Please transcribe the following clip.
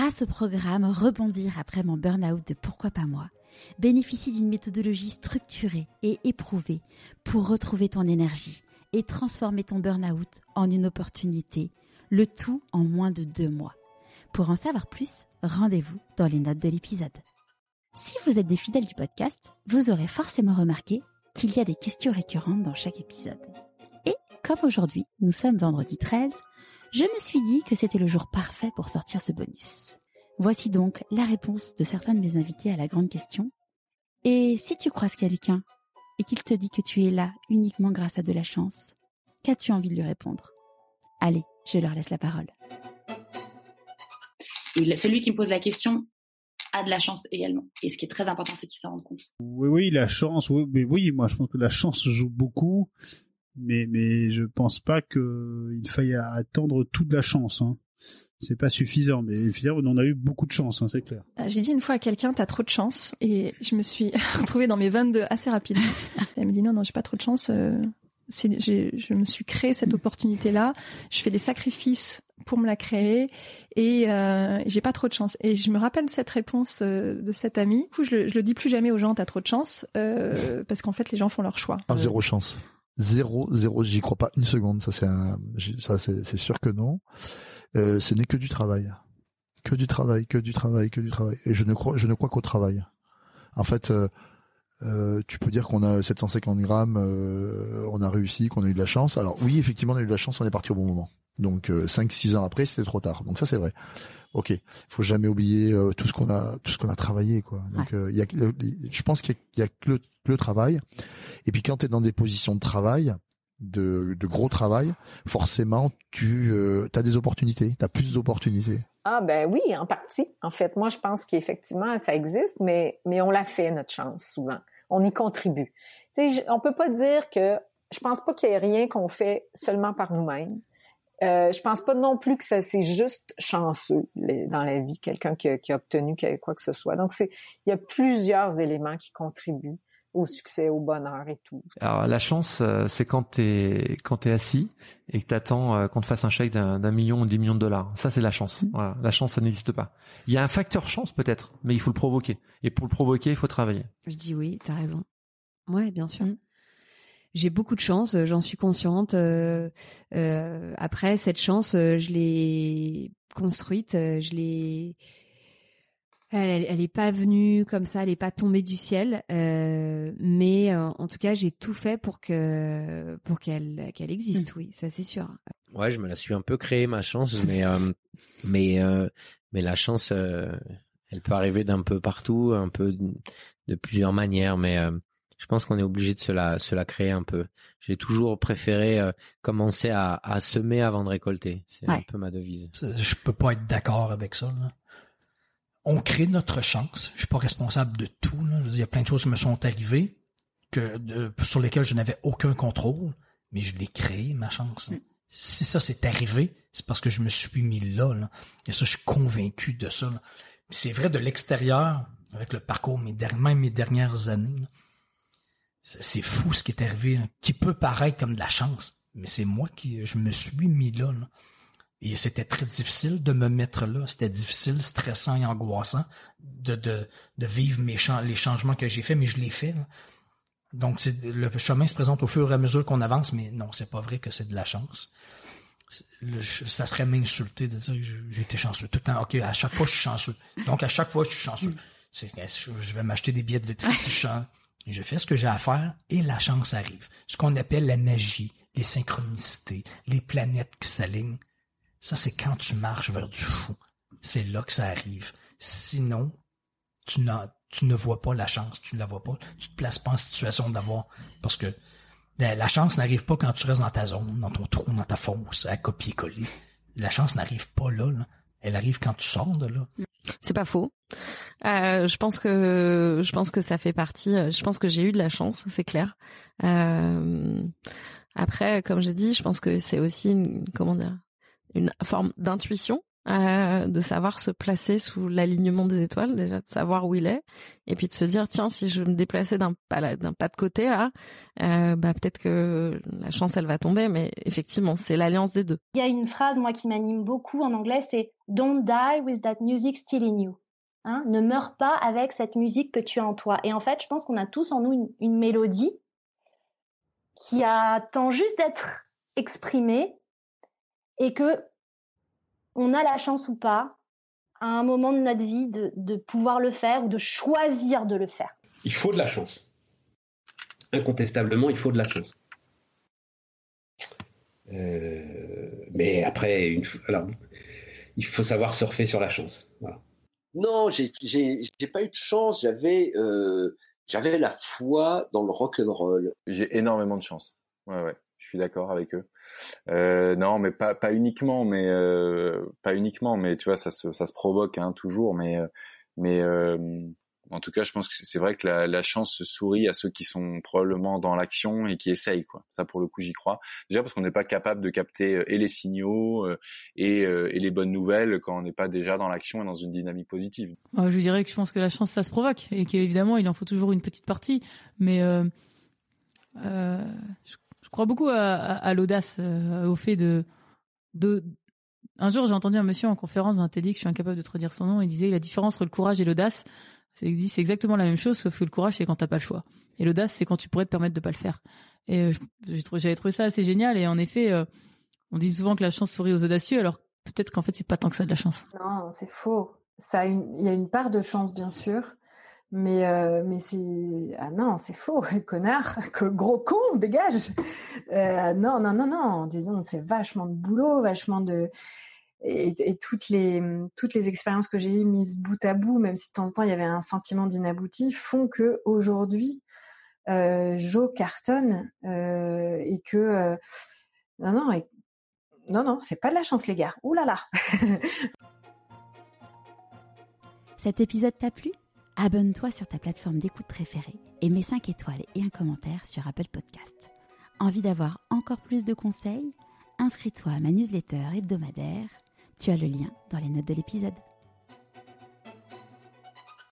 grâce au programme Rebondir après mon burn-out de Pourquoi pas moi, bénéficie d'une méthodologie structurée et éprouvée pour retrouver ton énergie et transformer ton burn-out en une opportunité, le tout en moins de deux mois. Pour en savoir plus, rendez-vous dans les notes de l'épisode. Si vous êtes des fidèles du podcast, vous aurez forcément remarqué qu'il y a des questions récurrentes dans chaque épisode. Et comme aujourd'hui, nous sommes vendredi 13, je me suis dit que c'était le jour parfait pour sortir ce bonus. Voici donc la réponse de certains de mes invités à la grande question. Et si tu croises quelqu'un et qu'il te dit que tu es là uniquement grâce à de la chance, qu'as-tu envie de lui répondre? Allez, je leur laisse la parole. Et celui qui me pose la question a de la chance également. Et ce qui est très important, c'est qu'il s'en rende compte. Oui, oui, la chance, oui, mais oui, moi je pense que la chance joue beaucoup, mais mais je pense pas qu'il faille attendre toute la chance. Hein. C'est pas suffisant, mais on en a eu beaucoup de chance, hein, c'est clair. Ah, j'ai dit une fois à quelqu'un, t'as trop de chance, et je me suis retrouvée dans mes 22 assez rapidement. Elle me dit non, non, j'ai pas trop de chance. Euh, je me suis créé cette opportunité-là. Je fais des sacrifices pour me la créer et euh, j'ai pas trop de chance. Et je me rappelle cette réponse euh, de cet ami. Du coup, je le, je le dis plus jamais aux gens, t'as trop de chance, euh, parce qu'en fait, les gens font leur choix. Ah, zéro chance. Zéro, zéro, j'y crois pas une seconde. Ça, c'est ça, c'est sûr que non. Euh, ce n'est que du travail, que du travail, que du travail, que du travail. Et je ne crois, je ne crois qu'au travail. En fait, euh, euh, tu peux dire qu'on a 750 grammes, on a réussi, qu'on a eu de la chance. Alors oui, effectivement, on a eu de la chance, on est parti au bon moment. Donc euh, 5-6 ans après, c'était trop tard. Donc ça, c'est vrai. Ok, faut jamais oublier euh, tout ce qu'on a, tout ce qu'on a travaillé, quoi. Donc il y a, je pense qu'il y a, que, le, travail. Et puis quand tu es dans des positions de travail, de, de gros travail, forcément, tu as des opportunités, tu as plus d'opportunités. Ah ben oui, en partie. En fait, moi je pense qu'effectivement ça existe, mais mais on l'a fait notre chance souvent. On y contribue. Tu sais, on peut pas dire que je pense pas qu'il y ait rien qu'on fait seulement par nous-mêmes. Euh, je pense pas non plus que ça c'est juste chanceux dans la vie, quelqu'un qui, qui, a obtenu quoi que ce soit. Donc c'est il y a plusieurs éléments qui contribuent au succès, au bonheur et tout. Alors la chance, euh, c'est quand t'es quand t'es assis et que t'attends euh, qu'on te fasse un chèque d'un million ou dix millions de dollars. Ça c'est la chance. Mmh. Voilà, la chance ça n'existe pas. Il y a un facteur chance peut-être, mais il faut le provoquer. Et pour le provoquer, il faut travailler. Je dis oui, t'as raison. Ouais, bien sûr. Mmh. J'ai beaucoup de chance, euh, j'en suis consciente. Euh, après cette chance, je l'ai construite, je l'ai elle, elle est pas venue comme ça, elle est pas tombée du ciel, euh, mais euh, en tout cas j'ai tout fait pour que pour qu'elle qu'elle existe, mm. oui, ça c'est sûr. Ouais, je me la suis un peu créée ma chance, mais euh, mais mais la chance, elle peut arriver d'un peu partout, un peu de plusieurs manières, mais je pense qu'on est obligé de se la se la créer un peu. J'ai toujours préféré commencer à, à semer avant de récolter. C'est un peu ma devise. Je peux pas être d'accord avec ça. Là on crée notre chance. Je suis pas responsable de tout. il y a plein de choses qui me sont arrivées que sur lesquelles je n'avais aucun contrôle, mais je l'ai créé ma chance. Si ça s'est arrivé, c'est parce que je me suis mis là, Et ça, je suis convaincu de ça. C'est vrai de l'extérieur, avec le parcours, mes même mes dernières années. C'est fou ce qui est arrivé, qui peut paraître comme de la chance, mais c'est moi qui je me suis mis là. Et c'était très difficile de me mettre là. C'était difficile, stressant et angoissant de, vivre les changements que j'ai faits, mais je l'ai fait. Donc, le chemin se présente au fur et à mesure qu'on avance, mais non, c'est pas vrai que c'est de la chance. ça serait m'insulter de dire j'ai été chanceux tout le temps. OK, à chaque fois, je suis chanceux. Donc, à chaque fois, je suis chanceux. Je vais m'acheter des billets de loterie si je Je fais ce que j'ai à faire et la chance arrive. Ce qu'on appelle la magie, les synchronicités, les planètes qui s'alignent. Ça, c'est quand tu marches vers du fou. C'est là que ça arrive. Sinon, tu, ne vois pas la chance, tu ne la vois pas. Tu te places pas en situation d'avoir, parce que ben, la chance n'arrive pas quand tu restes dans ta zone, dans ton trou, dans ta fosse, à copier-coller. La chance n'arrive pas là, Elle arrive quand tu sors de là. C'est pas faux. Euh, je pense que je pense que ça fait partie. Euh, je pense que j'ai eu de la chance, c'est clair. Euh, après, comme j'ai dit, je pense que c'est aussi une, comment dire une forme d'intuition. Euh, de savoir se placer sous l'alignement des étoiles, déjà de savoir où il est, et puis de se dire tiens si je me déplaçais d'un pas d'un pas de côté là, euh, bah peut-être que la chance elle va tomber, mais effectivement c'est l'alliance des deux. Il y a une phrase moi qui m'anime beaucoup en anglais, c'est Don't die with that music still in you. Hein, ne meurs pas avec cette musique que tu as en toi. Et en fait, je pense qu'on a tous en nous une, une mélodie qui attend juste d'être exprimée et que on a la chance ou pas, à un moment de notre vie, de, de pouvoir le faire ou de choisir de le faire. Il faut de la chance. Incontestablement, il faut de la chance. Euh, mais après, une, alors, il faut savoir surfer sur la chance. Voilà. Non, j'ai pas eu de chance. J'avais euh, j'avais la foi dans le rock and roll. J'ai énormément de chance. Ouais, ouais je suis d'accord avec eux. Euh, non, mais pas pas uniquement, mais euh, pas uniquement, mais tu vois, ça se se provoque hein, toujours, mais euh, mais en tout cas, je pense que c'est vrai que la, chance se sourit à ceux qui sont probablement dans l'action et qui essayent quoi. Ça pour le coup, j'y crois. Déjà parce qu'on n'est pas capable de capter et les signaux et, les bonnes nouvelles quand on n'est pas déjà dans l'action et dans une dynamique positive. je dirais que je pense que la chance ça se provoque et qu'évidemment il en faut toujours une petite partie, mais je crois beaucoup à, l'audace, euh, au fait de. Un jour, j'ai entendu un monsieur en conférence d'un TEDx, je suis incapable de te redire son nom, il disait la différence entre le courage et l'audace, c'est c'est exactement la même chose, sauf que le courage c'est quand t'as pas le choix, et l'audace c'est quand tu pourrais te permettre de pas le faire. Et euh, j'avais trouvé ça assez génial, et en effet, euh, on dit souvent que la chance sourit aux audacieux, alors peut-être qu'en fait c'est pas tant que ça de la chance. Non, c'est faux. Ça, il y a une part de chance bien sûr, mais euh, mais c'est ah non c'est faux connard que gros con dégage. Euh, non non non non disons c'est vachement de boulot vachement de et, toutes les toutes les expériences que j'ai mises bout à bout même si de temps en temps il y avait un sentiment d'inabouti font que aujourd'hui euh, Joe cartonne et que non non et, non non c'est pas de la chance les gars. Ouh là là. Cet épisode t'a plu? Abonne-toi sur ta plateforme d'écoute préférée et mets 5 étoiles et un commentaire sur Apple Podcast. Envie d'avoir encore plus de conseils? Inscris-toi à ma newsletter hebdomadaire. Tu as le lien dans les notes de l'épisode.